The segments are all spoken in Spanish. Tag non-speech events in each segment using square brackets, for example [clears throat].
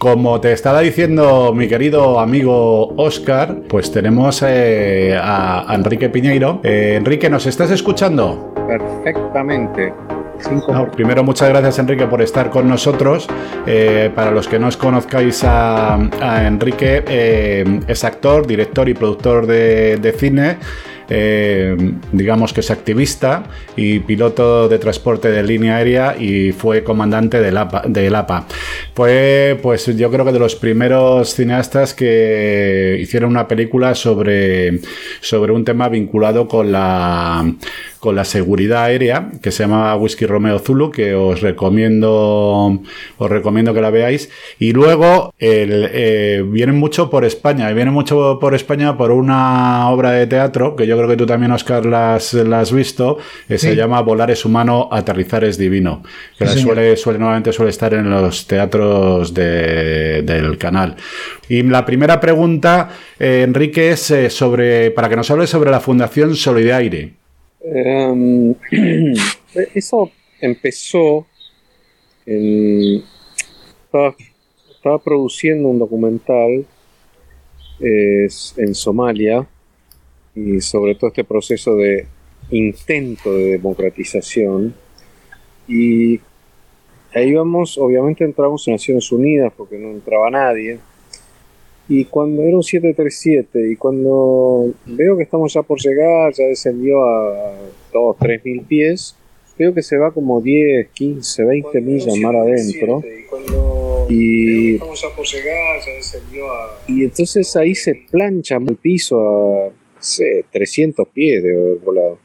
Como te estaba diciendo mi querido amigo Oscar, pues tenemos eh, a Enrique Piñeiro. Eh, Enrique, ¿nos estás escuchando? Perfectamente. primero, muchas gracias Enrique por estar con nosotros. Eh, para los que no os conozcáis a, Enrique, es actor, director y productor de cine. Eh, digamos que es activista y piloto de transporte de línea aérea y fue comandante del APA. Del. Fue, pues yo creo que de los primeros cineastas que hicieron una película sobre, sobre un tema vinculado con la con la seguridad aérea que se llama Whisky Romeo Zulu que os recomiendo os recomiendo que la veáis. Y luego el, eh, vienen mucho por España y vienen mucho por España por una obra de teatro que yo creo que tú también Oscar la has, visto que se llama Volar es humano aterrizar es divino que suele, suele nuevamente suele estar en los teatros del canal. Y la primera pregunta eh, Enrique es eh, sobre para que nos hables sobre la Fundación Solidaire Em, [clears throat] eso empezó en, estaba, produciendo un documental en Somalia y sobre todo este proceso de intento de democratización. Y ahí vamos, obviamente entramos en Naciones Unidas porque no entraba nadie y cuando era un 737 y cuando veo que estamos ya por llegar, ya descendió a 2, 3 mil pies, veo que se va como 10, 15, 20 millas mar adentro. Y, y entonces ahí se plancha el piso a 300 pies de volado.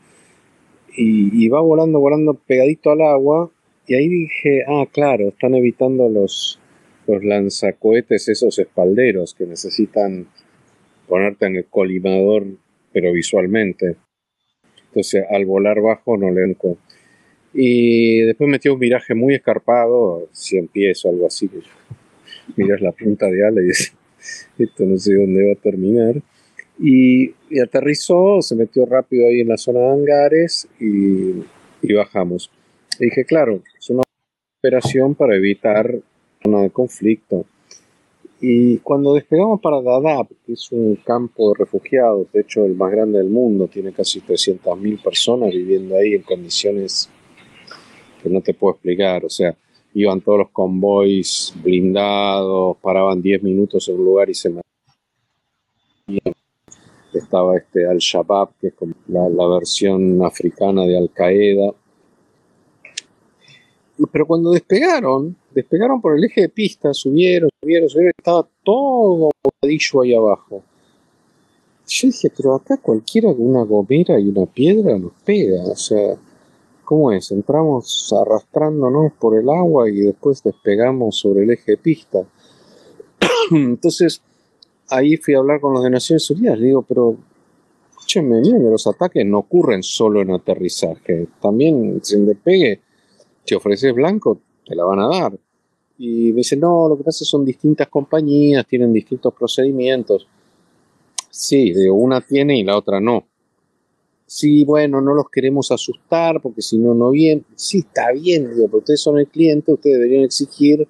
Y, y va volando, volando pegadito al agua. Y ahí dije, ah, claro, están evitando los, los lanzacohetes, esos espalderos que necesitan ponerte en el colimador, pero visualmente. Entonces, al volar bajo no le Y después metió un viraje muy escarpado, 100 pies o algo así. Miras la punta de ala y dices, [laughs] esto no sé dónde va a terminar. Y, aterrizó, se metió rápido ahí en la zona de hangares y, y bajamos. Y dije, claro, es una operación para evitar de conflicto. Y cuando despegamos para Dadaab, que es un campo de refugiados, de hecho el más grande del mundo, tiene casi 300.000 personas viviendo ahí en condiciones que no te puedo explicar. O sea, iban todos los convoys blindados, paraban 10 minutos en un lugar y se Estaba este Al-Shabaab, que es como la, la versión africana de Al-Qaeda. Pero cuando despegaron, despegaron por el eje de pista, subieron, subieron, subieron, estaba todo bocadillo ahí abajo. Yo dije, pero acá cualquiera con una gomera y una piedra nos pega, o sea, ¿cómo es? Entramos arrastrándonos por el agua y después despegamos sobre el eje de pista. [clears throat] Entonces, ahí fui a hablar con los de Naciones Unidas, digo, pero escúchenme bien, los ataques no ocurren solo en aterrizaje, también sin despegue, si ofreces blanco, te la van a dar. Y me dice, no, lo que pasa es que son distintas compañías, tienen distintos procedimientos. Sí, de una tiene y la otra no. Sí, bueno, no los queremos asustar porque si no, no bien. Sí, está bien, pero ustedes son el cliente, ustedes deberían exigir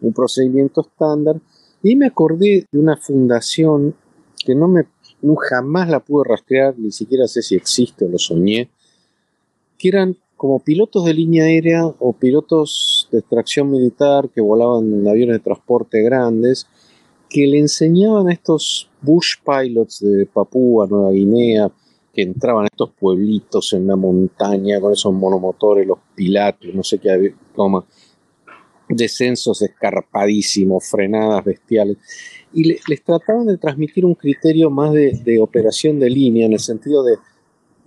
un procedimiento estándar. Y me acordé de una fundación que no me no, jamás la pude rastrear, ni siquiera sé si existe o lo soñé, que eran como pilotos de línea aérea o pilotos de extracción militar que volaban en aviones de transporte grandes, que le enseñaban a estos bush pilots de Papúa, Nueva Guinea, que entraban a estos pueblitos en la montaña con esos monomotores, los pilatos, no sé qué, como descensos escarpadísimos, frenadas bestiales, y les trataban de transmitir un criterio más de operación de línea, en el sentido de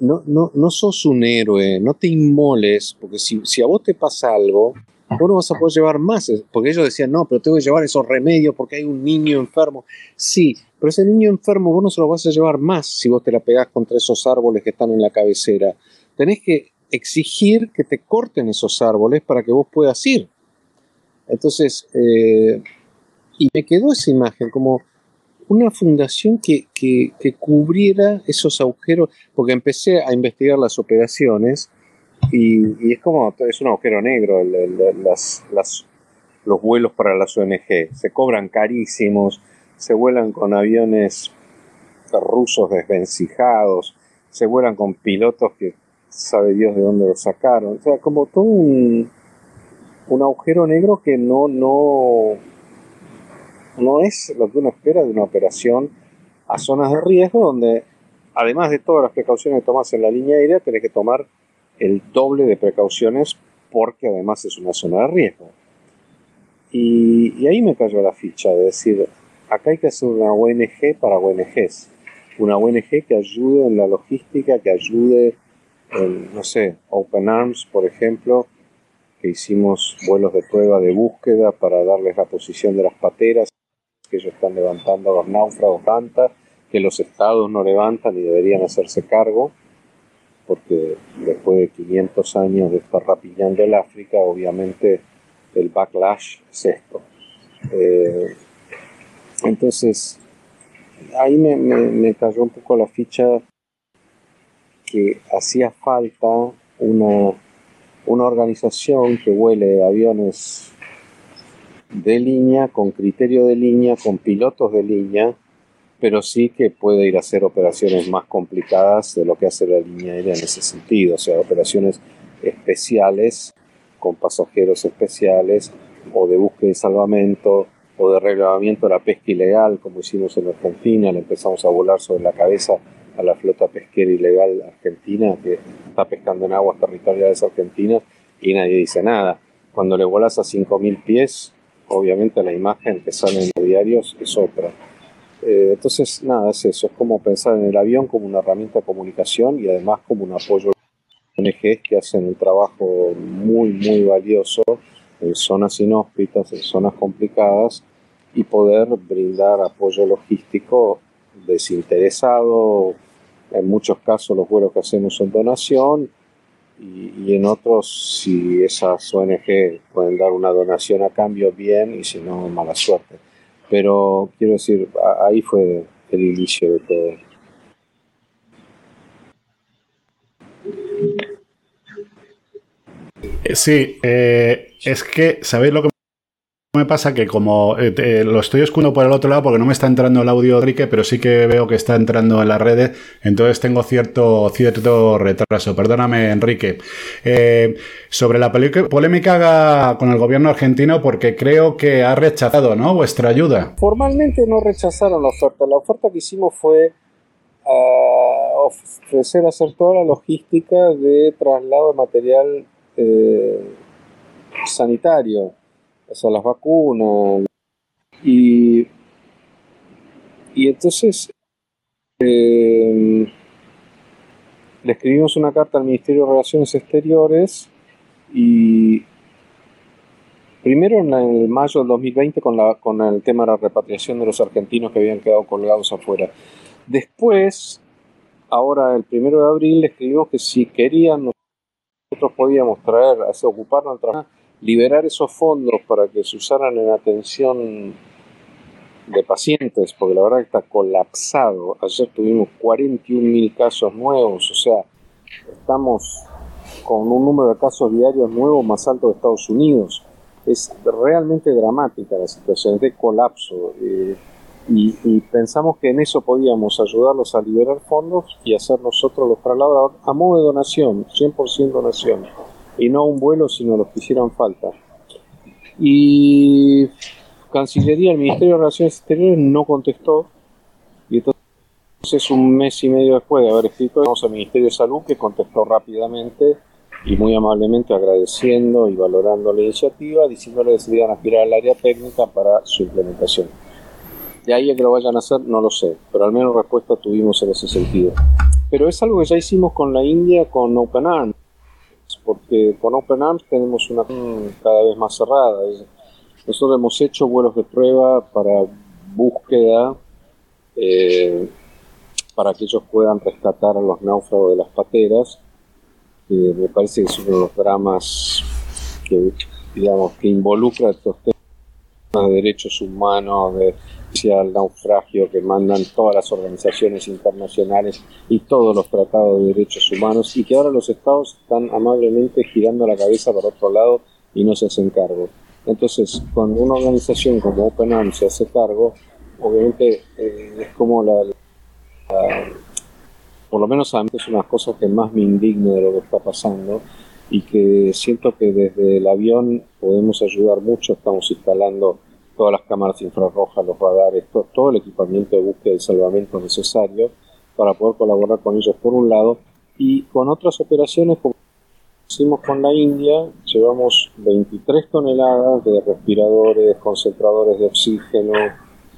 no, no, no sos un héroe, no te inmoles, porque si, si a vos te pasa algo, vos no vas a poder llevar más, porque ellos decían, no, pero tengo que llevar esos remedios porque hay un niño enfermo. Sí, pero ese niño enfermo vos no se lo vas a llevar más si vos te la pegás contra esos árboles que están en la cabecera. Tenés que exigir que te corten esos árboles para que vos puedas ir. Entonces, eh, y me quedó esa imagen como una fundación que, cubriera esos agujeros, porque empecé a investigar las operaciones y, es como, es un agujero negro, las, los vuelos para las ONG. Se cobran carísimos, se vuelan con aviones rusos desvencijados, se vuelan con pilotos que sabe Dios de dónde los sacaron. O sea, como todo un, un agujero negro que no, no, no es lo que uno espera de una operación a zonas de riesgo donde además de todas las precauciones que tomas en la línea aérea, tenés que tomar el doble de precauciones porque además es una zona de riesgo. Y, ahí me cayó la ficha de decir, acá hay que hacer una ONG para ONGs, una ONG que ayude en la logística, que ayude en, no sé, Open Arms, por ejemplo, que hicimos vuelos de prueba de búsqueda para darles la posición de las pateras que ellos están levantando a los náufragos tantas que los estados no levantan y deberían hacerse cargo, porque después de 500 años de estar rapillando el África, obviamente el backlash es esto. Eh, entonces, ahí me, cayó un poco la ficha que hacía falta una, una organización que huele aviones de línea, con criterio de línea, con pilotos de línea, pero sí que puede ir a hacer operaciones más complicadas de lo que hace la línea aérea en ese sentido, o sea, operaciones especiales con pasajeros especiales o de búsqueda y salvamento o de relevamiento de la pesca ilegal, como hicimos en Argentina, le empezamos a volar sobre la cabeza a la flota pesquera ilegal argentina que está pescando en aguas territoriales argentinas y nadie dice nada. Cuando le volas a 5.000 pies, obviamente la imagen que sale en los diarios es otra. Eh, entonces, nada, es eso, es como pensar en el avión como una herramienta de comunicación y además como un apoyo a ONGs que hacen un trabajo muy, muy valioso en zonas inhóspitas, en zonas complicadas y poder brindar apoyo logístico desinteresado. En muchos casos los vuelos que hacemos son donación y, en otros si esas ONG pueden dar una donación a cambio bien y si no mala suerte. Pero quiero decir, ahí fue el inicio de todo. Eh, sí, eh, es que, ¿sabéis lo que me pasa? Que como eh, lo estoy escuchando por el otro lado porque no me está entrando el audio Enrique, pero sí que veo que está entrando en las redes, entonces tengo cierto, cierto retraso. Perdóname, Enrique. sobre la polémica con el gobierno argentino, porque creo que ha rechazado ¿no? vuestra ayuda. Formalmente no rechazaron la oferta. La oferta que hicimos fue ah, ofrecer hacer toda la logística de traslado de material eh, sanitario, o sea, las vacunas. Y, y entonces eh, le escribimos una carta al Ministerio de Relaciones Exteriores y primero en el mayo del 2020 con, la, con el tema de la repatriación de los argentinos que habían quedado colgados afuera. Después, ahora el primero de abril, le escribimos que si querían nosotros podíamos traer, ocuparnos, liberar esos fondos para que se usaran en atención de pacientes, porque la verdad que está colapsado. Ayer tuvimos 41 mil casos nuevos, o sea, estamos con un número de casos diarios nuevos más alto de Estados Unidos. Es realmente dramática la situación, es de colapso. Eh, y, pensamos que en eso podíamos ayudarlos a liberar fondos y hacer nosotros los traslados a modo de donación, 100% donación, y no un vuelo, sino los que hicieran falta. Y Cancillería, el Ministerio de Relaciones Exteriores no contestó, y entonces un mes y medio después de haber escrito, vamos al Ministerio de Salud que contestó rápidamente y muy amablemente agradeciendo y valorando la iniciativa, diciéndole que se iban a aspirar al área técnica para su implementación. De ahí a que lo vayan a hacer, no lo sé, pero al menos respuesta tuvimos en ese sentido. Pero es algo que ya hicimos con la India, con Arms, porque con Open Arms tenemos una cada vez más cerrada. Nosotros hemos hecho vuelos de prueba para búsqueda, eh, para que ellos puedan rescatar a los náufragos de las pateras. me parece que es uno de los dramas que, digamos, que involucra estos temas de derechos humanos, de al naufragio que mandan todas las organizaciones internacionales y todos los tratados de derechos humanos y que ahora los estados están amablemente girando la cabeza para otro lado y no se hacen cargo. Entonces, cuando una organización como Open se hace cargo, obviamente eh, es como la, por lo menos a mí es una de las cosas que más me indigna de lo que está pasando y que siento que desde el avión podemos ayudar mucho, estamos instalando todas las cámaras infrarrojas, los radares, todo, el equipamiento de búsqueda y salvamento necesario para poder colaborar con ellos por un lado y con otras operaciones como hicimos con la India, llevamos 23 toneladas de respiradores, concentradores de oxígeno,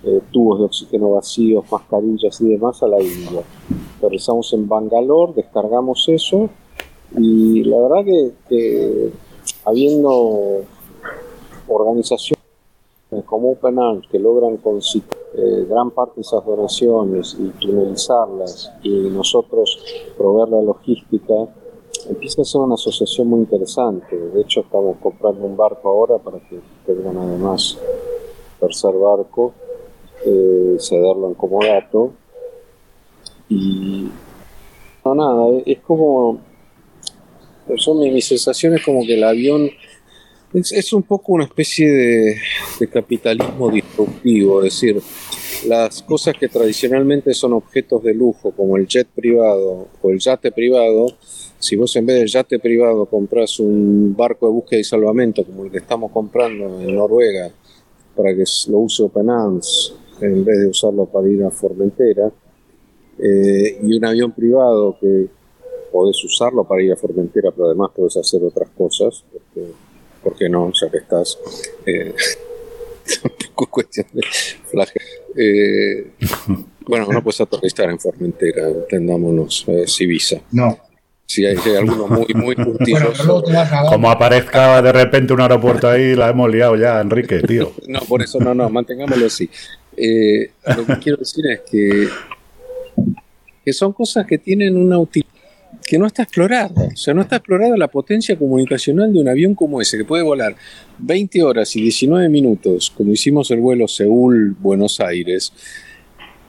eh, tubos de oxígeno vacíos, mascarillas y demás a la India. Aterrizamos en Bangalore, descargamos eso y la verdad que, habiendo organizaciones como Open Arms que logran conseguir eh, gran parte de esas donaciones y tunelizarlas y nosotros proveer la logística, empieza a ser una asociación muy interesante. De hecho, estamos comprando un barco ahora para que tengan además tercer barco, eh, cederlo en comodato. Y no, nada, es como. Son mi, mi sensación es como que el avión es, un poco una especie de, capitalismo disruptivo, es decir, las cosas que tradicionalmente son objetos de lujo, como el jet privado o el yate privado, si vos en vez del yate privado compras un barco de búsqueda y salvamento, como el que estamos comprando en Noruega, para que lo use Open Arms, en vez de usarlo para ir a Formentera, eh, y un avión privado que podés usarlo para ir a Formentera, pero además podés hacer otras cosas, ¿por qué no? Ya que estás. Eh, [laughs] tampoco cuestión de eh, bueno, no puedes aterrizar en Formentera, entendámonos, eh, Visa. No. Si hay, alguno muy, muy Como aparezca de repente un aeropuerto ahí, la hemos liado ya, Enrique, tío. [laughs] no, por eso no, no, mantengámoslo así. Eh, lo que quiero decir es que, que son cosas que tienen una utilidad que no está explorada. O sea, no está explorada la potencia comunicacional de un avión como ese, que puede volar 20 horas y 19 minutos, como hicimos el vuelo Seúl-Buenos Aires,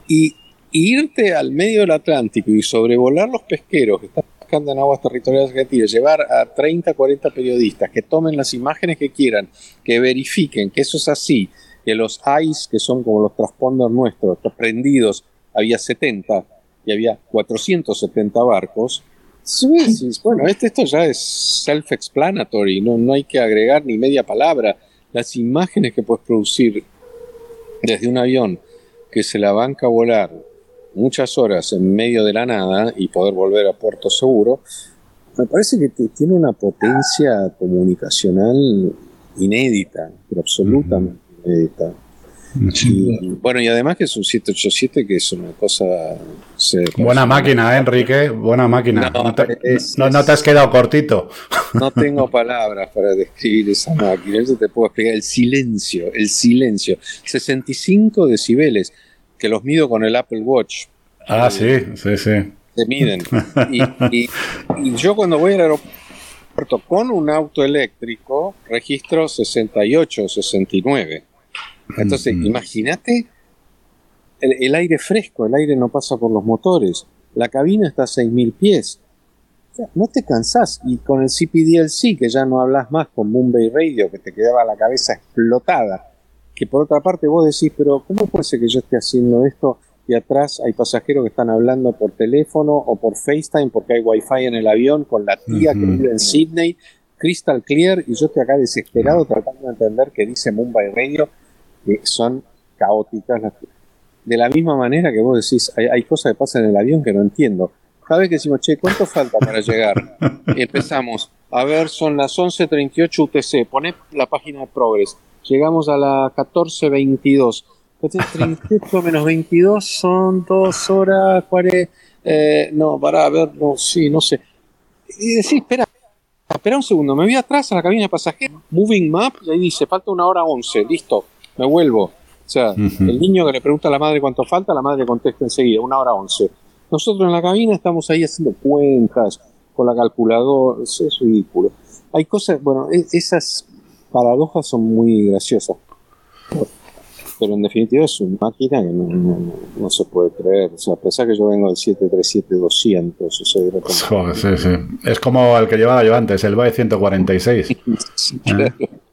y, irte al medio del Atlántico y sobrevolar los pesqueros que están pescando en aguas territoriales argentinas, llevar a 30, 40 periodistas que tomen las imágenes que quieran, que verifiquen que eso es así, que los ICE, que son como los transponders nuestros, prendidos, había 70 y había 470 barcos, Sí, bueno, este, esto ya es self-explanatory, no, no hay que agregar ni media palabra. Las imágenes que puedes producir desde un avión que se la banca a volar muchas horas en medio de la nada y poder volver a puerto seguro, me parece que tiene una potencia comunicacional inédita, pero absolutamente inédita bueno, y además que es un 787 que es una cosa... Buena máquina, ¿eh, Enrique, buena máquina. No, te, has quedado cortito. No [laughs] tengo palabras para describir esa máquina, eso te puedo explicar. El silencio, el silencio. 65 decibeles, que los mido con el Apple Watch. Ah, sí, sí, sí. Se miden. y, yo cuando voy al aeropuerto con un auto eléctrico, registro 68, 69. Entonces, imagínate el, aire fresco, el aire no pasa por los motores, la cabina está a 6.000 pies. no te cansás. Y con el CPDLC, que ya no hablas más con Bombay Radio, que te quedaba la cabeza explotada, que por otra parte vos decís, pero ¿cómo puede ser que yo esté haciendo esto y atrás hay pasajeros que están hablando por teléfono o por FaceTime porque hay wifi en el avión con la tía que vive en Sydney, crystal clear, y yo estoy acá desesperado tratando de entender qué dice Mumbai Radio que son caóticas. De la misma manera que vos decís, hay, cosas que pasan en el avión que no entiendo. Cada vez que decimos, che, ¿cuánto falta para llegar? [laughs] empezamos, a ver, son las 11.38 UTC, poné la página de Progress. Llegamos a la 14.22. 38 menos 22 son 2 horas 40. Eh, no, para, a ver, no, sí, no sé. Y decís, espera, espera un segundo, me voy atrás a la cabina de pasajeros, moving map, y ahí dice, falta una hora 11, listo me vuelvo. O sea, el niño que le pregunta a la madre cuánto falta, la madre contesta enseguida, una hora once. Nosotros en la cabina estamos ahí haciendo cuentas con la calculadora, es ridículo. Hay cosas, bueno, e, esas paradojas son muy graciosas. Pero en definitiva es una máquina que no, se puede creer. O sea, a pesar que yo vengo del 737-200, o sí, sí. Es como el que llevaba yo antes, el BAE 146. [laughs]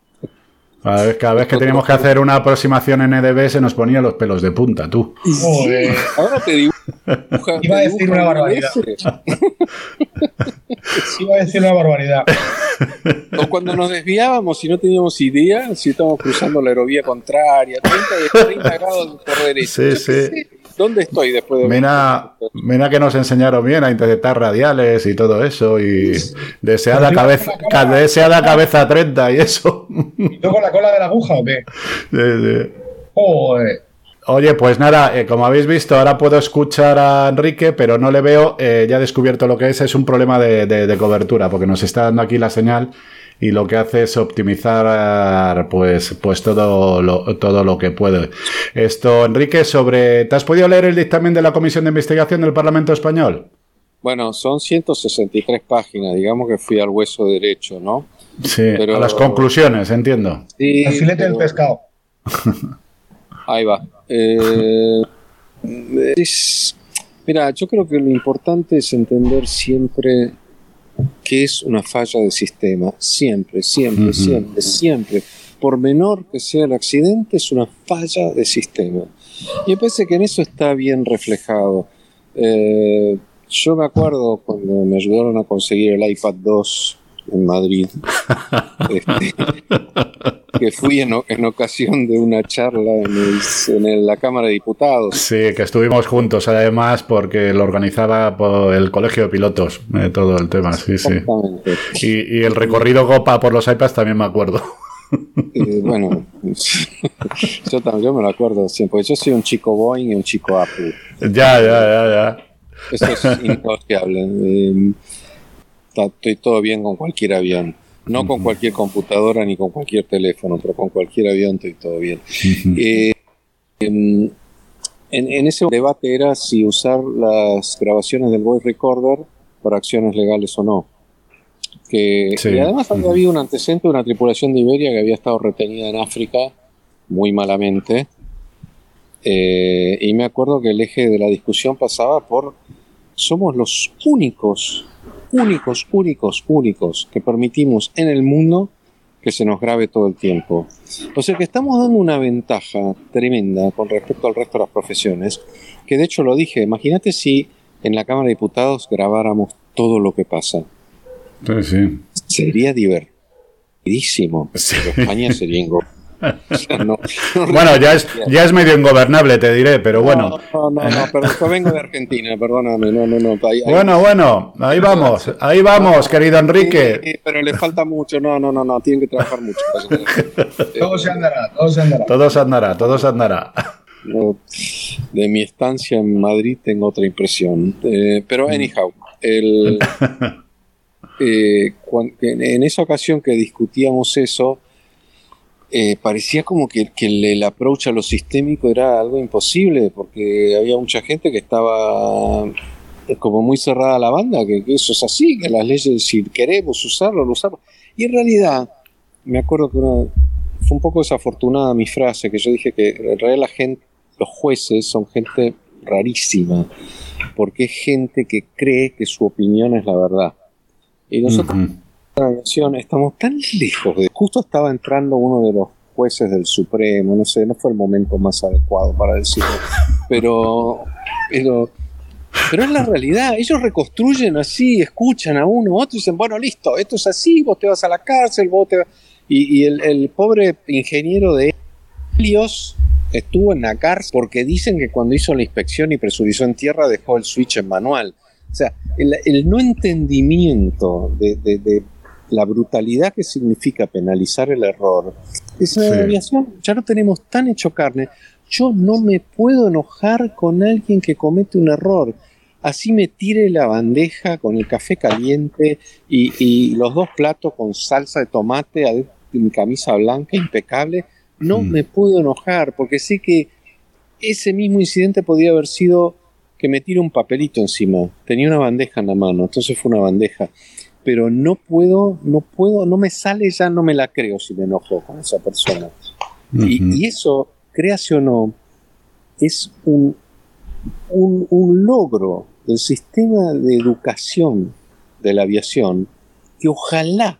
Cada vez, cada vez que teníamos que hacer una aproximación en EDB se nos ponía los pelos de punta, tú. Joder. Ahora te digo. Iba a decir una barbaridad. Iba a decir una barbaridad. O cuando nos desviábamos y no teníamos idea si estábamos cruzando la aerovía contraria, 30, 30 grados por derecha. Sí, sí. ¿Dónde estoy después de Mira, mira que nos enseñaron bien a interpretar radiales y todo eso y deseada cabeza, deseada cabeza 30 y eso. ¿Y tú con la cola de la aguja o qué? [laughs] Sí, sí. Joder. Oye, pues nada, eh, como habéis visto, ahora puedo escuchar a Enrique, pero no le veo, eh, ya he descubierto lo que es, es un problema de, de- de cobertura, porque nos está dando aquí la señal y lo que hace es optimizar pues, pues todo, lo, todo lo que puede. Esto, Enrique, sobre... ¿Te has podido leer el dictamen de la Comisión de Investigación del Parlamento Español? Bueno, son 163 páginas, digamos que fui al hueso derecho, ¿no? Sí, Pero- a las conclusiones, entiendo. Sí, El filete del pescado. [laughs] Ahí va. Eh, es- mira, yo creo que lo importante es entender siempre que es una falla de sistema. Siempre, siempre, siempre, siempre. Por menor que sea el accidente, es una falla de sistema. Y me parece que en eso está bien reflejado. Eh, yo me acuerdo cuando me ayudaron a conseguir el iPad 2 en Madrid. [laughs] Este, que fui en, en ocasión de una charla en, el- en el- la Cámara de Diputados. Sí, que estuvimos juntos además porque lo organizaba por el Colegio de Pilotos, eh, todo el tema, sí, sí. Y, y el recorrido Gopa por los iPads también me acuerdo. Eh, bueno, [laughs] yo también yo me lo acuerdo siempre, yo soy un chico Boeing y un chico Apple. Ya, ya, ya, ya. Eso es [laughs] innegociable. Eh, estoy todo bien con cualquier avión. No con cualquier computadora ni con cualquier teléfono, pero con cualquier avión estoy todo bien. Eh, en, en ese debate era si usar las grabaciones del voice recorder para acciones legales o no. Que, Sí. Y además había habido un antecedente de una tripulación de Iberia que había estado retenida en África muy malamente. Eh, y me acuerdo que el eje de la discusión pasaba por somos los únicos, únicos, únicos, únicos que permitimos en el mundo que se nos grabe todo el tiempo. O sea que estamos dando una ventaja tremenda con respecto al resto de las profesiones, que de hecho lo dije, imagínate si en la Cámara de Diputados grabáramos todo lo que pasa. Sí, sí. Sería divertidísimo. Sí. Pero España sería [laughs] no- no [laughs] Bueno, ya es, ya es medio ingobernable, te diré, pero bueno. No, no, no, perdón, yo vengo de Argentina, perdóname, no, no, no. ahí- ahí- Bueno, bueno, ahí vamos, ahí vamos, querido Enrique. Sí, pero le falta mucho, no, no, no, no, tienen que trabajar mucho. [laughs] Todo se andará, todo se andará. Todo se andará, todo se andará. No, de mi estancia en Madrid tengo otra impresión. Eh, pero anyhow, el, [laughs] eh, en esa ocasión que discutíamos eso, eh, parecía como que, que el, approach a lo sistémico era algo imposible, porque había mucha gente que estaba eh, como muy cerrada a la banda, que, eso es así, que las leyes, si queremos usarlo, lo usamos. Y en realidad, me acuerdo que una- fue un poco desafortunada mi frase, que yo dije que en realidad la gente, los jueces son gente rarísima, porque es gente que cree que su opinión es la verdad. Y nosotros estamos tan lejos de... Justo estaba entrando uno de los jueces del Supremo, no sé, no fue el momento más adecuado para decirlo, pero... pero pero es la realidad, ellos reconstruyen así, escuchan a uno, a otro y dicen, bueno, listo, esto es así, vos te vas a la cárcel, vos te vas... Y, el, pobre ingeniero de Helios estuvo en la cárcel porque dicen que cuando hizo la inspección y presurizó en tierra dejó el switch en manual. O sea, el, no entendimiento de la brutalidad que significa penalizar el error. Es en Sí. aviación ya lo tenemos tan hecho carne. Yo no me puedo enojar con alguien que comete un error. Así me tire la bandeja con el café caliente y, y los dos platos con salsa de tomate adentro de mi camisa blanca impecable. No Mm. me puedo enojar porque sé que ese mismo incidente podría haber sido que me tire un papelito encima. Tenía una bandeja en la mano, entonces fue una bandeja. Pero no puedo, no puedo, no me sale ya, no me la creo si me enojo con esa persona. Y, Ujú. y eso, créase o no, es un, un, un logro del sistema de educación de la aviación que ojalá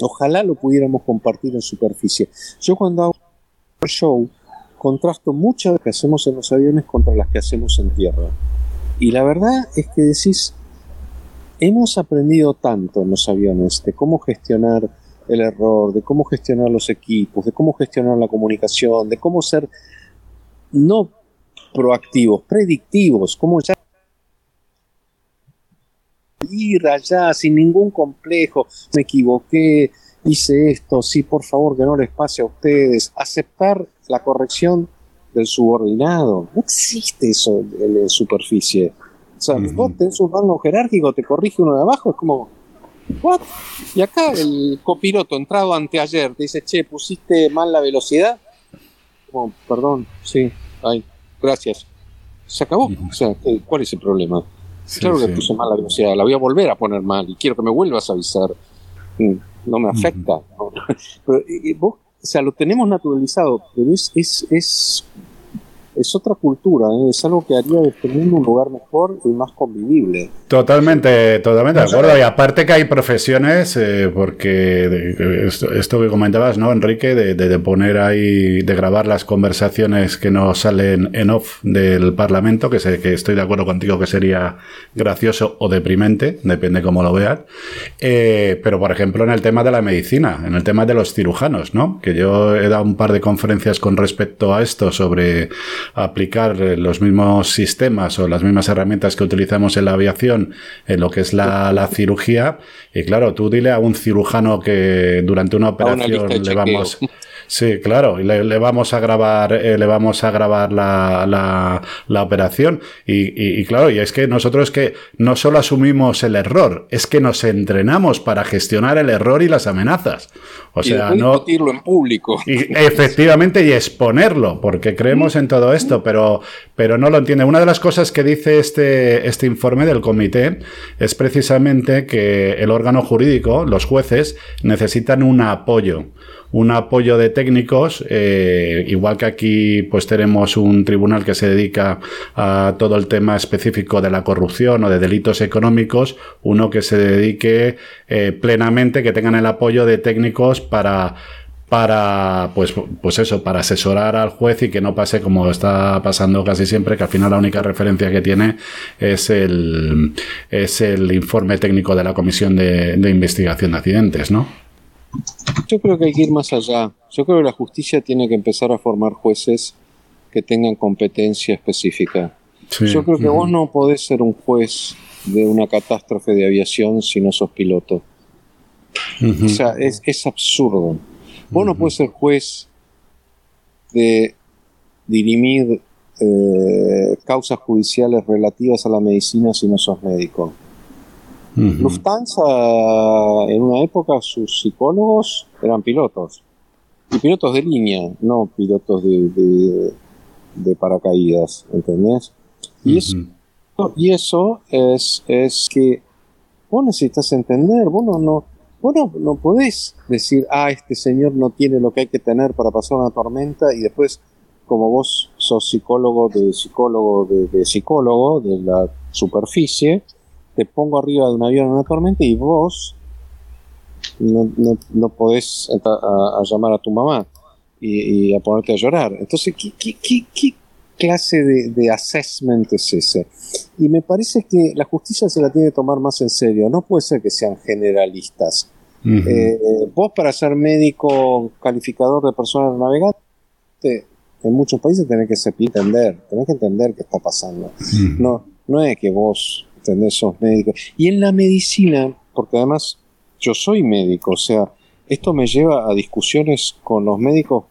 Ojalá lo pudiéramos compartir en superficie. Yo cuando hago un show, contrasto muchas de las que hacemos en los aviones contra las que hacemos en tierra. Y la verdad es que decís, hemos aprendido tanto en los aviones de cómo gestionar el error, de cómo gestionar los equipos, de cómo gestionar la comunicación, de cómo ser no proactivos, predictivos, cómo ya ir allá sin ningún complejo, me equivoqué, hice esto, sí, por favor, que no les pase a ustedes, aceptar la corrección del subordinado. No existe eso en, la superficie. O sea, vos tenés un rango jerárquico, te corrige uno de abajo, es como, ¿what? Y acá el copiloto entrado anteayer te dice, che, pusiste mal la velocidad. Como, perdón, sí, ay, gracias. Se acabó. O sea, ¿cuál es el problema? claro que puse mal la velocidad, la voy a volver a poner mal y quiero que me vuelvas a avisar. Mm, no me afecta. [laughs] Pero, vos, o sea, lo tenemos naturalizado, pero es, es, es es otra cultura, ¿eh? es algo que haría de este mundo un lugar mejor y más convivible. Totalmente, totalmente de acuerdo. Y aparte que hay profesiones, eh, porque esto, que comentabas, ¿no, Enrique? De, poner ahí, de grabar las conversaciones que nos salen en off del Parlamento, que, sé, que estoy de acuerdo contigo que sería gracioso o deprimente, depende cómo lo veas. Eh, pero, por ejemplo, en el tema de la medicina, en el tema de los cirujanos, ¿no? Que yo he dado un par de conferencias con respecto a esto sobre aplicar eh, los mismos sistemas o las mismas herramientas que utilizamos en la aviación en lo que es la, cirugía. Y claro, tú dile a un cirujano que durante una operación le vamos... Sí, claro, y le, vamos a grabar, eh, le vamos a grabar la, la, operación. Y, y, claro, y es que nosotros que no solo asumimos el error, es que nos entrenamos para gestionar el error y las amenazas. O sea, no. en público. Y, efectivamente, y exponerlo, porque creemos en todo esto, pero, pero no lo entiende. Una de las cosas que dice este, este informe del comité es precisamente que el órgano jurídico, los jueces, necesitan un apoyo un apoyo de técnicos, eh, igual que aquí pues tenemos un tribunal que se dedica a todo el tema específico de la corrupción o de delitos económicos, uno que se dedique eh, plenamente, que tengan el apoyo de técnicos para para pues pues eso para asesorar al juez y que no pase como está pasando casi siempre que al final la única referencia que tiene es el es el informe técnico de la comisión de, de investigación de accidentes no yo creo que hay que ir más allá. Yo creo que la justicia tiene que empezar a formar jueces que tengan competencia específica. Yo creo que vos no podés ser un juez de una catástrofe de aviación si no sos piloto. O sea, es, absurdo. Vos no podés ser juez de dirimir eh, causas judiciales relativas a la medicina si no sos médico. Lufthansa, en una época, sus psicólogos eran pilotos. Y pilotos de línea, no pilotos de, de, paracaídas, ¿entendés? Y, eso, y eso es, es que vos necesitas entender, vos no, no, vos no, podés decir, ah, este señor no tiene lo que hay que tener para pasar una tormenta y después, como vos sos psicólogo de psicólogo de psicólogo de la superficie, te pongo arriba de un avión en una tormenta y vos no, no, podés a, llamar a tu mamá y, a ponerte a llorar. Entonces, ¿qué, qué, clase de, assessment es ese? Y me parece que la justicia se la tiene que tomar más en serio. No puede ser que sean generalistas. Eh, vos para ser médico calificador de personas navegantes, en muchos países tenés que entender, tenés que entender qué está pasando. No, no es que vos ¿entendés? Sos médico. Y en la medicina, porque además yo soy médico, o sea, esto me lleva a discusiones con los médicos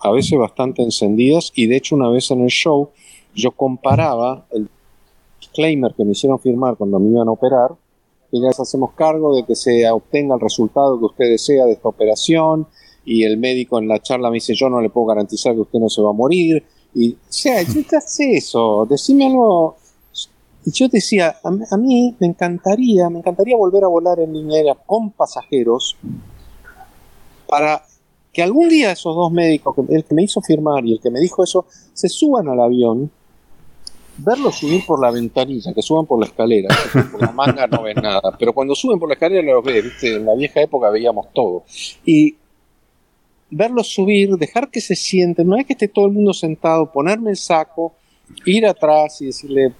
a veces bastante encendidas y de hecho una vez en el show yo comparaba el disclaimer que me hicieron firmar cuando me iban a operar, que ya hacemos cargo de que se obtenga el resultado que usted desea de esta operación y el médico en la charla me dice yo no le puedo garantizar que usted no se va a morir y o sea, ¿qué hace eso? Decime algo y yo decía, a, mí me encantaría, me encantaría volver a volar en línea aérea con pasajeros para que algún día esos dos médicos, el que me hizo firmar y el que me dijo eso, se suban al avión verlos subir por la ventanilla, que suban por la escalera, por la manga no ven nada, pero cuando suben por la escalera los ves, en la vieja época veíamos todo. Y verlos subir, dejar que se sienten, una vez que esté todo el mundo sentado, ponerme el saco, ir atrás y decirle,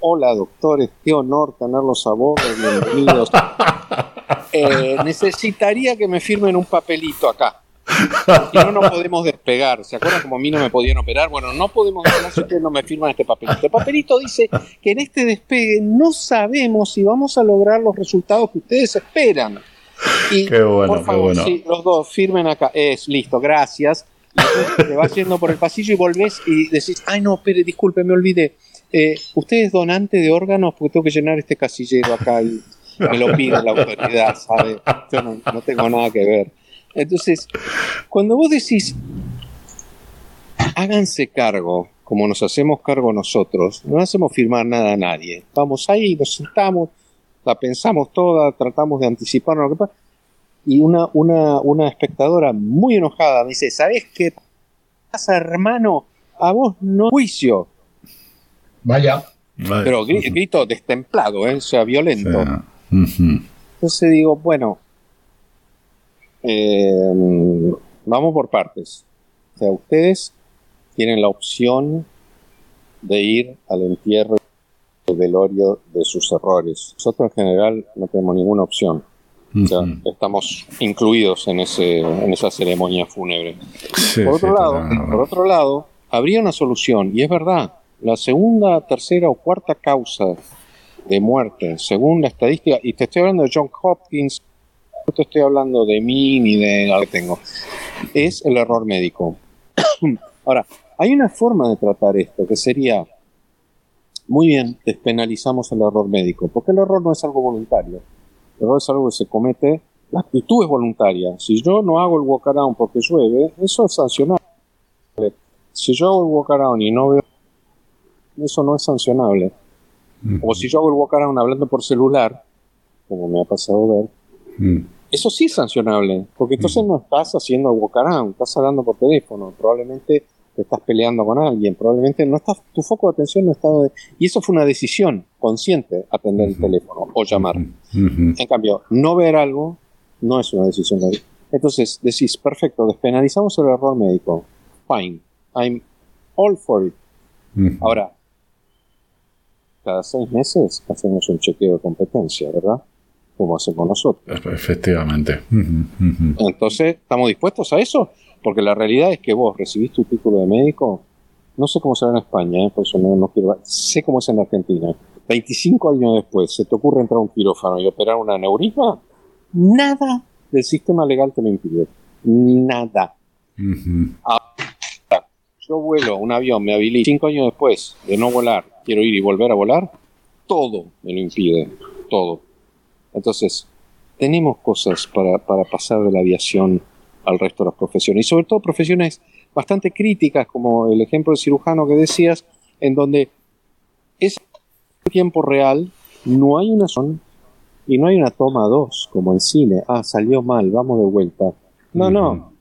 hola doctores, qué honor tenerlos a vos, bienvenidos. [laughs] Eh, necesitaría que me firmen un papelito acá. Y no nos podemos despegar. ¿Se acuerdan como a mí no me podían operar? Bueno, no podemos despegar si ustedes no me firman este papelito. El papelito dice que en este despegue no sabemos si vamos a lograr los resultados que ustedes esperan. Y Qué bueno, por qué favor, bueno. los dos firmen acá. Es listo, gracias. Entonces te vas yendo por el pasillo y volvés y decís, ay no, espere, disculpe, me olvidé. Eh, usted es donante de órganos porque tengo que llenar este casillero acá y me lo pide la autoridad, ¿sabe? Yo no, tengo nada que ver. Entonces, cuando vos decís, háganse cargo, como nos hacemos cargo nosotros, no hacemos firmar nada a nadie. Vamos ahí, nos sentamos, la pensamos toda, tratamos de anticiparnos lo que pasa. Y una, una, una espectadora muy enojada me dice, ¿sabes qué pasa, hermano? A vos no juicio. Vaya. Vale. Pero gri- grito destemplado, ¿eh? o sea, violento. Sí. Entonces digo, bueno, eh, vamos por partes. O sea, ustedes tienen la opción de ir al entierro del velorio de sus errores. Nosotros en general no tenemos ninguna opción. O sea, estamos incluidos en, ese, en esa ceremonia fúnebre. Sí, Por otro sí, lado, por otro lado, habría una solución, y es verdad, la segunda, tercera o cuarta causa de muerte, según la estadística, y te estoy hablando de John Hopkins, no te estoy hablando de mí ni de lo que tengo, es el error médico. [coughs] Ahora, hay una forma de tratar esto que sería, muy bien, despenalizamos el error médico, porque el error no es algo voluntario, el error es algo que se comete, la actitud es voluntaria. Si yo no hago el walk around porque llueve, eso es sancionable. Si yo hago el walk around y no veo, eso no es sancionable. O si yo hago el walk around hablando por celular, como me ha pasado ver, eso sí es sancionable, porque entonces no estás haciendo el walk around, estás hablando por teléfono, probablemente te estás peleando con alguien, probablemente no estás, tu foco de atención no está... de- y eso fue una decisión consciente, atender el teléfono o llamar. En cambio, no ver algo no es una decisión. de- Entonces decís, perfecto, despenalizamos el error médico. Fine, I'm all for it. Ahora, cada seis meses hacemos un chequeo de competencia, ¿verdad? Como hacemos nosotros. Efectivamente. Entonces, ¿estamos dispuestos a eso? Porque la realidad es que vos recibís tu título de médico, no sé cómo será en España, ¿eh? por eso no, no quiero... Sé cómo es en Argentina. 25 años después, ¿se te ocurre entrar a un quirófano y operar un aneurisma? Nada del sistema legal te lo impide. Nada. Yo vuelo un avión, me habilito cinco años después de no volar, quiero ir y volver a volar, todo me lo impide, todo. Entonces, tenemos cosas para, para pasar de la aviación al resto de las profesiones, y sobre todo profesiones bastante críticas, como el ejemplo del cirujano que decías, en donde es tiempo real, no hay una son y no hay una toma dos, como en cine, ah, salió mal, vamos de vuelta. No, no,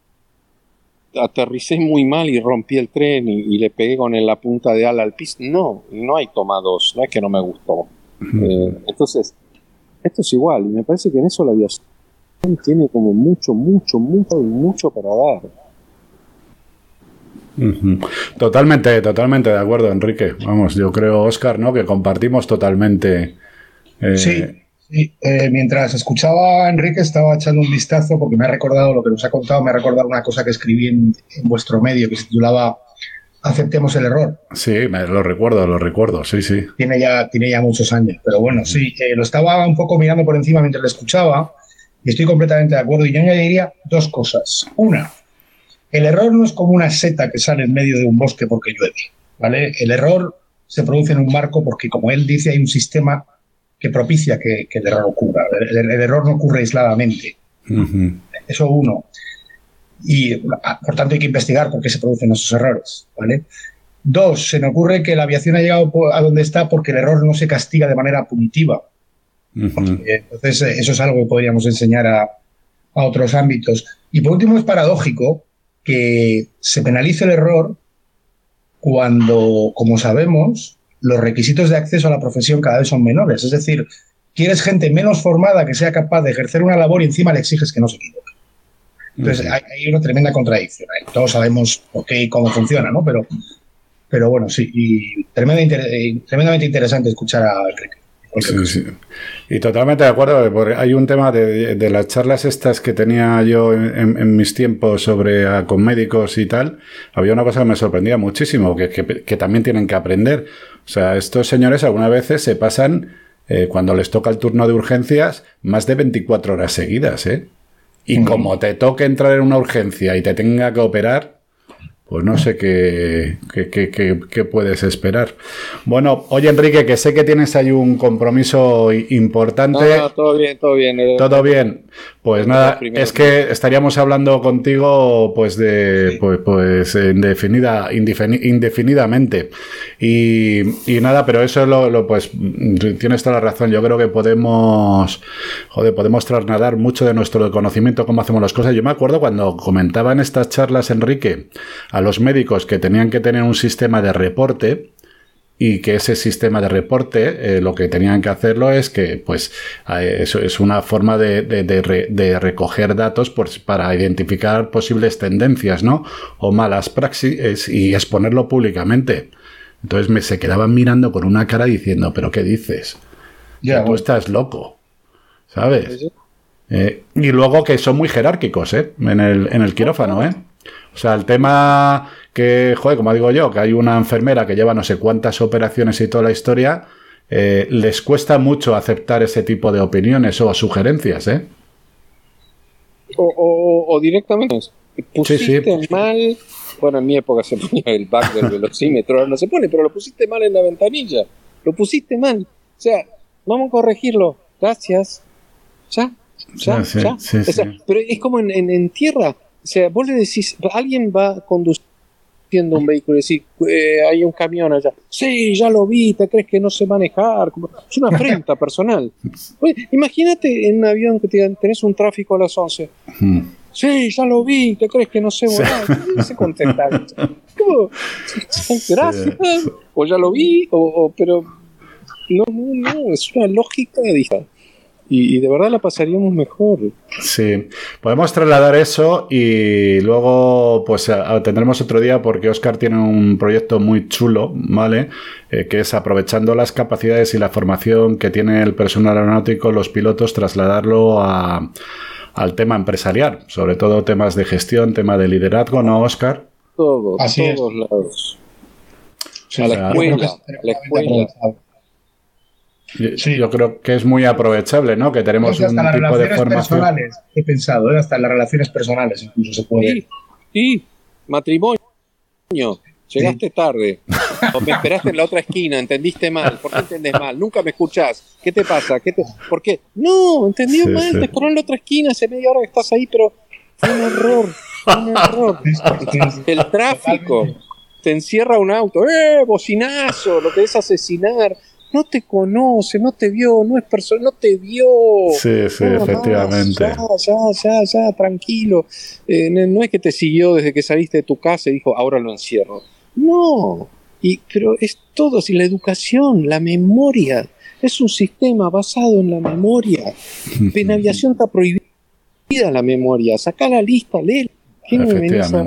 aterricé muy mal y rompí el tren y, y le pegué con la punta de ala al piso. No, no hay toma dos, no es que no me gustó. Eh, entonces, esto es igual, y me parece que en eso la aviación tiene como mucho, mucho, mucho, mucho para dar. Totalmente, totalmente de acuerdo, Enrique. Vamos, yo creo, Oscar, ¿no? Que compartimos totalmente. eh, Sí, sí. Eh, mientras escuchaba a Enrique estaba echando un vistazo porque me ha recordado lo que nos ha contado, me ha recordado una cosa que escribí en, en vuestro medio que se titulaba Aceptemos el error. Sí, me, lo recuerdo, lo recuerdo, sí, sí. Tiene ya, tiene ya muchos años, pero bueno, sí, eh, lo estaba un poco mirando por encima mientras lo escuchaba y estoy completamente de acuerdo. Y yo añadiría dos cosas. Una, el error no es como una seta que sale en medio de un bosque porque llueve, ¿vale? El error se produce en un marco porque, como él dice, hay un sistema que propicia que, que el error ocurra. El, el error no ocurre aisladamente. Eso uno. Y ah, por tanto hay que investigar por qué se producen esos errores. ¿vale? Dos, se me ocurre que la aviación ha llegado a donde está porque el error no se castiga de manera punitiva. Entonces, eh, eso es algo que podríamos enseñar a, a otros ámbitos. Y por último, es paradójico que se penalice el error cuando, como sabemos, los requisitos de acceso a la profesión cada vez son menores. Es decir, quieres gente menos formada que sea capaz de ejercer una labor y encima le exiges que no se equivoque. Entonces hay, una tremenda contradicción. Todos sabemos por qué y cómo funciona, ¿no? Pero, pero bueno, sí, y tremendamente interesante escuchar a Enrique. Sí, sí. Y totalmente de acuerdo, porque hay un tema de, las charlas estas que tenía yo en, mis tiempos sobre con médicos y tal, había una cosa que me sorprendía muchísimo, que, que, también tienen que aprender. O sea, estos señores algunas veces se pasan, eh, cuando les toca el turno de urgencias, más de 24 horas seguidas, ¿eh? Y como te toque entrar en una urgencia y te tenga que operar, pues no sé qué, qué, puedes esperar. Bueno, oye Enrique, que sé que tienes ahí un compromiso importante. No, todo bien, todo bien. Eh. Todo bien. Pues nada, es que estaríamos hablando contigo pues de pues, pues indefinida, indefinidamente. Y, nada, pero eso lo, lo, pues tienes toda la razón. Yo creo que podemos joder, podemos trasladar mucho de nuestro conocimiento cómo hacemos las cosas. Yo me acuerdo cuando comentaba en estas charlas Enrique a los médicos que tenían que tener un sistema de reporte y que ese sistema de reporte eh, lo que tenían que hacerlo es que pues eso es una forma de, recoger datos para identificar posibles tendencias no o malas praxis y exponerlo públicamente. Entonces me se quedaban mirando con una cara diciendo pero qué dices ya tú estás loco sabes eh, y luego que son muy jerárquicos ¿eh? en el en el quirófano eh o sea, el tema que, joder, como digo yo, que hay una enfermera que lleva no sé cuántas operaciones y toda la historia, eh, les cuesta mucho aceptar ese tipo de opiniones o sugerencias, ¿eh? O, directamente, pusiste mal, bueno, en mi época se [laughs] ponía el back del velocímetro, ahora no se pone, pero lo pusiste mal en la ventanilla, lo pusiste mal. O sea, vamos a corregirlo, gracias. Ya, ya, ya. pero es como en tierra, o sea, vos le decís, alguien va conduciendo un vehículo y decís, eh, hay un camión allá. Sí, ya lo vi, ¿te crees que no sé manejar? Es una afrenta [laughs] personal. imagínate en un avión que tenés un tráfico a las 11. Sí, ya lo vi, ¿te crees que no sé volar? ¿Qué se contesta? [laughs] ¿Cómo? Gracias. O ya lo vi, o, pero no, no, no, es una lógica de y, de verdad la pasaríamos mejor. Sí, podemos trasladar eso y luego pues tendremos otro día porque Oscar tiene un proyecto muy chulo, ¿vale? Eh, que es aprovechando las capacidades y la formación que tiene el personal aeronáutico, los pilotos, trasladarlo a, al tema empresarial, sobre todo temas de gestión, tema de liderazgo, ¿no, Oscar? Todo, a todos lados. a la escuela, a la escuela. Sí, yo creo que es muy aprovechable, ¿no? Que tenemos un tipo de formación. Personales, he pensado, ¿eh? hasta en las relaciones personales incluso se puede. Sí, sí. matrimonio. Llegaste tarde. [laughs] O me esperaste en la otra esquina, entendiste mal. ¿Por qué entendés mal? Nunca me escuchás. ¿Qué te pasa? ¿Qué te... ¿Por qué? No, entendí mal. Te esperó en la otra esquina hace media hora que estás ahí, pero fue un error. Fue un error. [laughs] [laughs] El tráfico. Te encierra un auto. ¡Eh! Bocinazo. Lo que es asesinar no te conoce, no te vio, no es persona, no te vio. Sí, sí, efectivamente. ya, ya, ya, ya, tranquilo. Eh, no es que te siguió desde que saliste de tu casa y dijo, ahora lo encierro. No, y, pero es todo, si la educación, la memoria, es un sistema basado en la memoria. [laughs] En aviación está prohibida la memoria, saca la lista, lee. ¿Qué me venís a,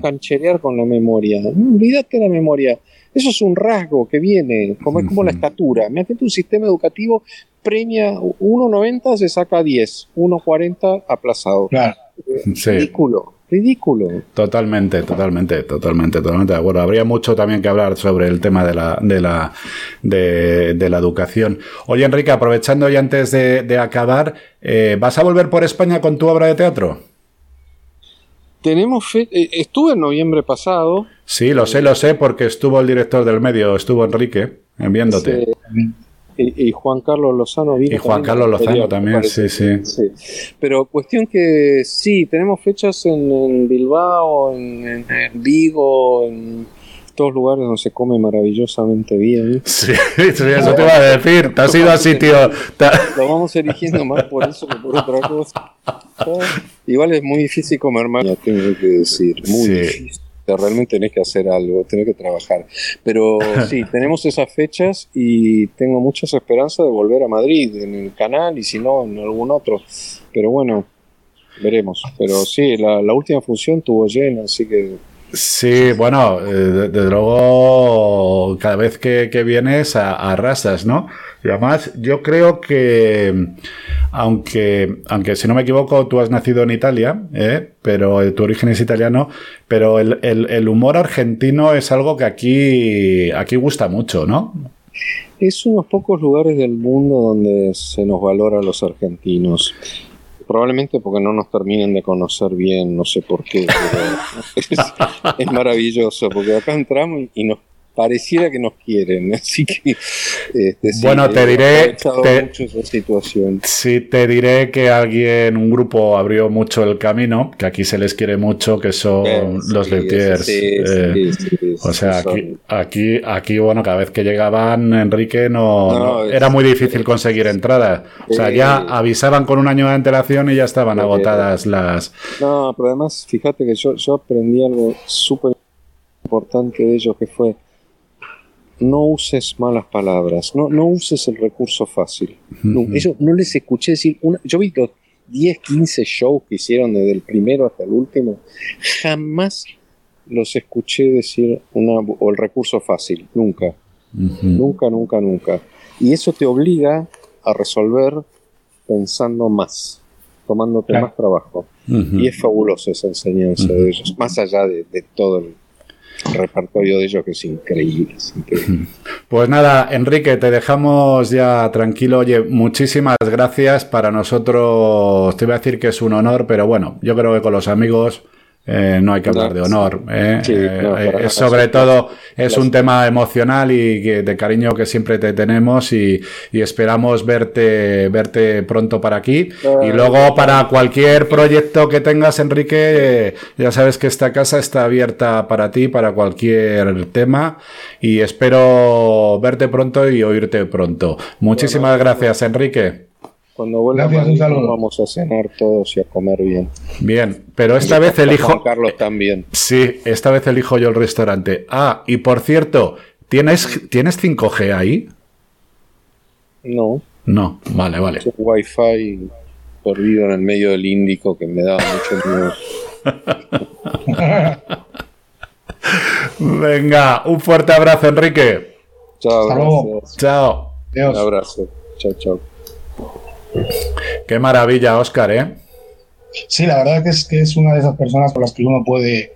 cancherear con la memoria? No, olvídate la memoria. Eso es un rasgo que viene, como es como la estatura. Me un sistema educativo premia 1,90 se saca 10, 1,40 aplazado. Claro. Eh, ridículo, ridículo. Totalmente, totalmente, totalmente, totalmente de acuerdo. Habría mucho también que hablar sobre el tema de la, de la, de, la educación. Oye, Enrique, aprovechando y antes de, acabar, eh, ¿vas a volver por España con tu obra de teatro? Tenemos fe eh, estuve en noviembre pasado. Sí, lo sé, lo sé, porque estuvo el director del medio, estuvo Enrique, enviándote. y, Juan Carlos Lozano vino. Y Juan Carlos Lozano también, sí, sí, Pero cuestión que sí, tenemos fechas en, Bilbao, en, Vigo, en todos lugares donde se come maravillosamente bien. Sí, eso te iba a decir. Te has ido a sitio. Lo vamos eligiendo más por eso que por otra cosa. Igual es muy difícil comer mal, tengo que decir. Muy difícil. realmente tenés que hacer algo, tenés que trabajar. Pero [laughs] sí, tenemos esas fechas y tengo muchas esperanzas de volver a Madrid en el canal y si no en algún otro. Pero bueno, veremos. Pero sí, la, la última función tuvo llena, así que Sí, bueno, eh, desde luego cada vez que, vienes arrasas, ¿no? Y además yo creo que, aunque, aunque si no me equivoco, tú has nacido en Italia, ¿eh? pero tu origen es italiano, pero el, el, humor argentino es algo que aquí, aquí gusta mucho, ¿no? Es unos pocos lugares del mundo donde se nos valora a los argentinos. Probablemente porque no nos terminen de conocer bien, no sé por qué, pero [laughs] es, maravilloso, porque acá entramos y nos pareciera que nos quieren, [laughs] así que este, bueno te diré te, situación. sí te diré que alguien un grupo abrió mucho el camino que aquí se les quiere mucho que son los Letiers eh, o sea aquí, aquí aquí bueno cada vez que llegaban Enrique no, era muy difícil conseguir entradas o sea ya avisaban con un año de antelación y ya estaban agotadas las no pero además fíjate que yo, yo aprendí algo súper importante de ellos que fue no uses malas palabras, no, no uses el recurso fácil. No, no les escuché decir, una, yo vi los 10, 15 shows que hicieron desde el primero hasta el último, jamás los escuché decir una, o el recurso fácil, nunca, nunca, nunca, nunca. Y eso te obliga a resolver pensando más, tomándote más trabajo. Y es fabuloso esa enseñanza de ellos, más allá de, de todo el repertorio de ellos que es increíble, [laughs] Pues nada, Enrique, te dejamos ya tranquilo. Oye, muchísimas gracias. Para nosotros, te voy a decir que es un honor, pero bueno, yo creo que con los amigos eh, no hay que hablar de honor. ¿eh? Eh, sobre todo es un tema emocional y de cariño que siempre te tenemos y, esperamos verte, verte pronto para aquí. y luego para cualquier proyecto que tengas, Enrique, ya sabes que esta casa está abierta para ti, para cualquier tema y espero verte pronto y oírte pronto. Muchísimas gracias, Enrique. Cuando vuelva vamos a cenar todos y a comer bien. Bien, pero esta vez elijo. Carlos también. Sí, esta vez elijo yo el restaurante. Ah, y por cierto, ¿tienes, ¿tienes 5G ahí? No. No, vale, vale. Es wifi perdido en el medio del Índico que me da mucho miedo. [laughs] Venga, un fuerte abrazo, Enrique. Chao. Chao. Un abrazo. Chao, chao. Qué maravilla, Oscar, ¿eh? Sí, la verdad que es, que es una de esas personas con las que uno puede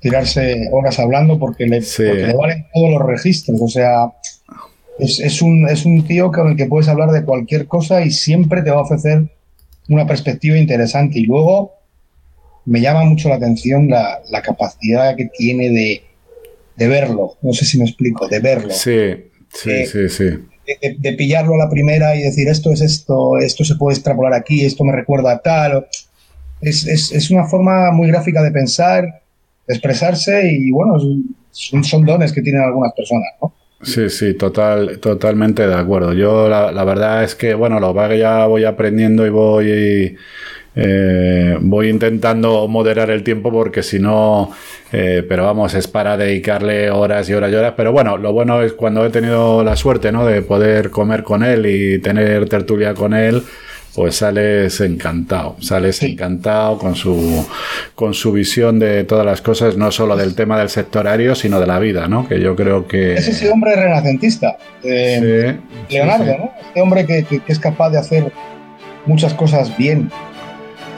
tirarse horas hablando porque le, valen todos los registros. O sea, es, un, es un tío con el que puedes hablar de cualquier cosa y siempre te va a ofrecer una perspectiva interesante. Y luego me llama mucho la atención la, capacidad que tiene de, verlo. No sé si me explico, de verlo. Sí, sí, eh, sí, sí de, pillarlo a la primera y decir esto es esto, esto se puede extrapolar aquí, esto me recuerda a tal. Es, es, es una forma muy gráfica de pensar, de expresarse y bueno, son, dones que tienen algunas personas. Sí, sí, total, totalmente de acuerdo. Yo la, la verdad es que, bueno, lo que ya voy aprendiendo y voy eh, voy intentando moderar el tiempo porque si no, eh, pero vamos, es para dedicarle horas y horas y horas. Pero bueno, lo bueno es cuando he tenido la suerte ¿no? de poder comer con él y tener tertulia con él. Pues sales encantado, sales encantado con su, con su visión de todas las cosas, no solo del tema del sectorario, sino de la vida, ¿no? Que yo creo que... Es ese hombre renacentista, eh, Leonardo, ¿no? Este hombre que, que es capaz de hacer muchas cosas bien,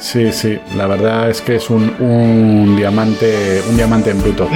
Sí, sí, la verdad es que es un, un diamante, un diamante en bruto.